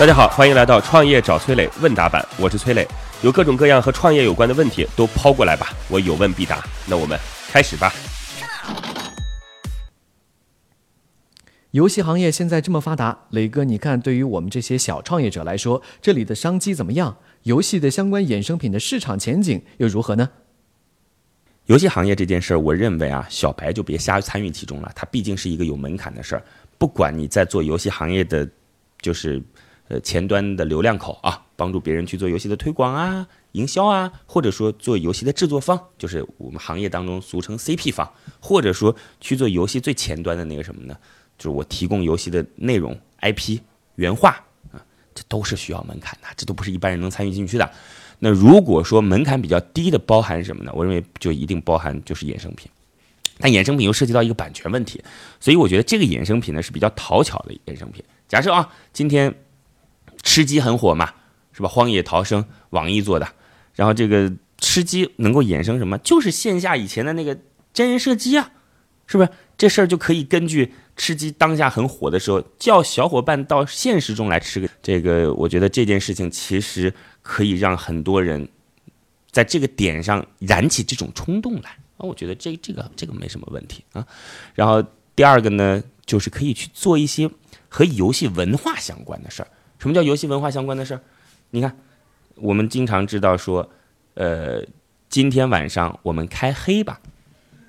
大家好，欢迎来到创业找崔磊问答版，我是崔磊，有各种各样和创业有关的问题都抛过来吧，我有问必答。那我们开始吧。游戏行业现在这么发达，磊哥，你看对于我们这些小创业者来说，这里的商机怎么样？游戏的相关衍生品的市场前景又如何呢？游戏行业这件事儿，我认为啊，小白就别瞎参与其中了，它毕竟是一个有门槛的事儿。不管你在做游戏行业的，就是呃前端的流量口啊，帮助别人去做游戏的推广啊、营销啊，或者说做游戏的制作方，就是我们行业当中俗称 CP 方，或者说去做游戏最前端的那个什么呢？就是我提供游戏的内容、IP、原画啊，这都是需要门槛的，这都不是一般人能参与进去的。那如果说门槛比较低的，包含什么呢？我认为就一定包含就是衍生品。但衍生品又涉及到一个版权问题，所以我觉得这个衍生品呢是比较讨巧的衍生品。假设啊，今天吃鸡很火嘛，是吧？荒野逃生，网易做的，然后这个吃鸡能够衍生什么？就是线下以前的那个真人射击啊，是不是？这事儿就可以根据吃鸡当下很火的时候，叫小伙伴到现实中来吃个这个。我觉得这件事情其实可以让很多人在这个点上燃起这种冲动来。啊，我觉得这这个这个没什么问题啊。然后第二个呢，就是可以去做一些和游戏文化相关的事儿。什么叫游戏文化相关的事儿？你看，我们经常知道说，呃，今天晚上我们开黑吧。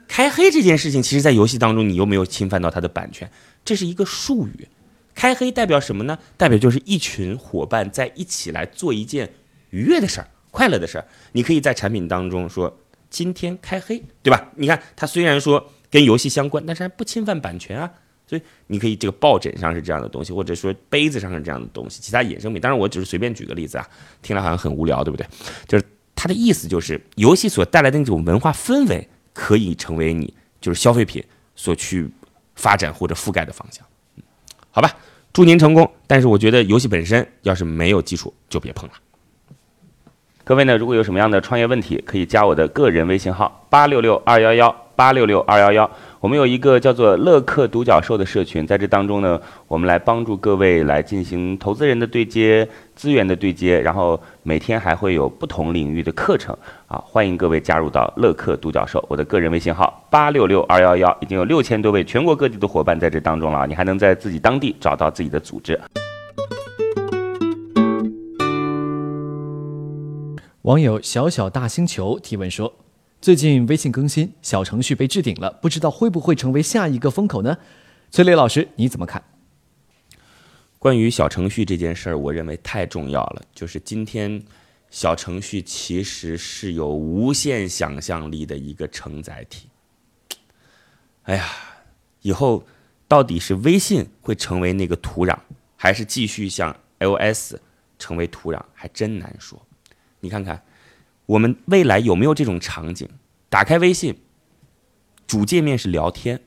开黑这件事情，其实在游戏当中，你又没有侵犯到它的版权，这是一个术语。开黑代表什么呢？代表就是一群伙伴在一起来做一件愉悦的事儿、快乐的事儿。你可以在产品当中说。今天开黑，对吧？你看，它虽然说跟游戏相关，但是还不侵犯版权啊。所以你可以这个抱枕上是这样的东西，或者说杯子上是这样的东西，其他衍生品。当然，我只是随便举个例子啊，听来好像很无聊，对不对？就是它的意思就是，游戏所带来的那种文化氛围，可以成为你就是消费品所去发展或者覆盖的方向。好吧，祝您成功。但是我觉得游戏本身要是没有基础，就别碰了。各位呢，如果有什么样的创业问题，可以加我的个人微信号八六六二幺幺八六六二幺幺。我们有一个叫做乐客独角兽的社群，在这当中呢，我们来帮助各位来进行投资人的对接、资源的对接，然后每天还会有不同领域的课程啊，欢迎各位加入到乐客独角兽。我的个人微信号八六六二幺幺，已经有六千多位全国各地的伙伴在这当中了，你还能在自己当地找到自己的组织。网友小小大星球提问说：“最近微信更新，小程序被置顶了，不知道会不会成为下一个风口呢？”崔磊老师，你怎么看？关于小程序这件事儿，我认为太重要了。就是今天，小程序其实是有无限想象力的一个承载体。哎呀，以后到底是微信会成为那个土壤，还是继续像 iOS 成为土壤，还真难说。你看看，我们未来有没有这种场景？打开微信，主界面是聊天，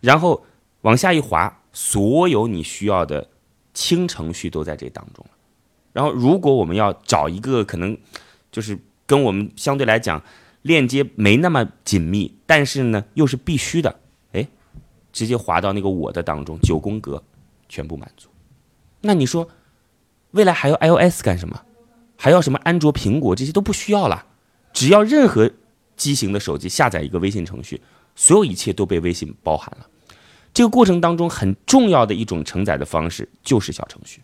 然后往下一滑，所有你需要的轻程序都在这当中了。然后，如果我们要找一个可能就是跟我们相对来讲链接没那么紧密，但是呢又是必须的，哎，直接滑到那个我的当中，九宫格全部满足。那你说，未来还要 iOS 干什么？还要什么安卓、苹果这些都不需要了，只要任何机型的手机下载一个微信程序，所有一切都被微信包含了。这个过程当中很重要的一种承载的方式就是小程序。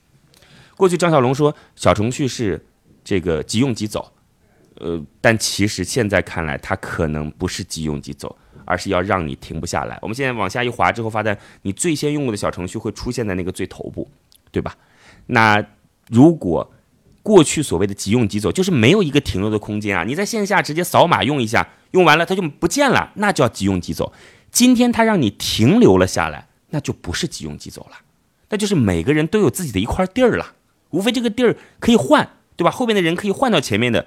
过去张小龙说小程序是这个即用即走，呃，但其实现在看来它可能不是即用即走，而是要让你停不下来。我们现在往下一滑之后，发现你最先用过的小程序会出现在那个最头部，对吧？那如果过去所谓的即用即走，就是没有一个停留的空间啊！你在线下直接扫码用一下，用完了它就不见了，那叫即用即走。今天它让你停留了下来，那就不是即用即走了，那就是每个人都有自己的一块地儿了，无非这个地儿可以换，对吧？后面的人可以换到前面的，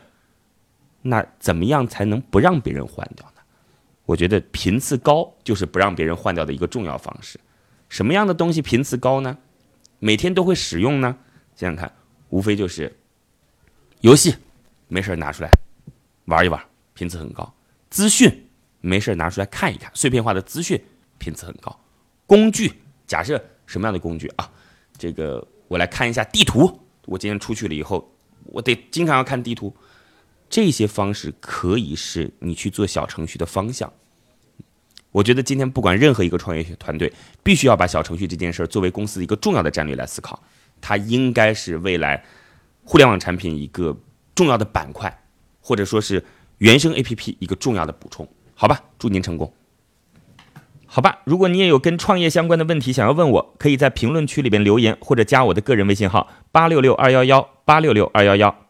那怎么样才能不让别人换掉呢？我觉得频次高就是不让别人换掉的一个重要方式。什么样的东西频次高呢？每天都会使用呢？想想看，无非就是。游戏没事拿出来玩一玩，频次很高；资讯没事拿出来看一看，碎片化的资讯频次很高。工具，假设什么样的工具啊？这个我来看一下地图。我今天出去了以后，我得经常要看地图。这些方式可以是你去做小程序的方向。我觉得今天不管任何一个创业团队，必须要把小程序这件事儿作为公司的一个重要的战略来思考。它应该是未来互联网产品一个重要的板块，或者说是原生 APP 一个重要的补充。好吧，祝您成功。好吧，如果你也有跟创业相关的问题想要问我，可以在评论区里边留言，或者加我的个人微信号八六六二幺幺八六六二幺幺。